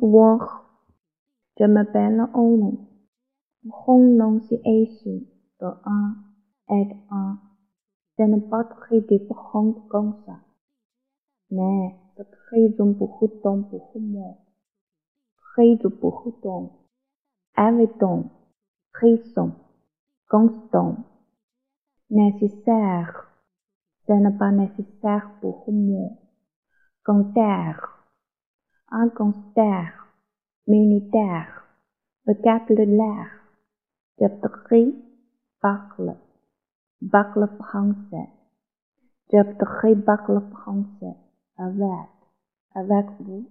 我怎么办了？我们不讲那些事的啊，哎啊！咱不许的不讲不讲啥，那不许做不好动不好摸，可以做不好动，爱不动，可以动，讲不动，那是事儿，咱不那事儿不好摸，讲点儿。un concert militaire, l'air. je voudrais bacle, bacle français, je voudrais bacle français avec, avec vous.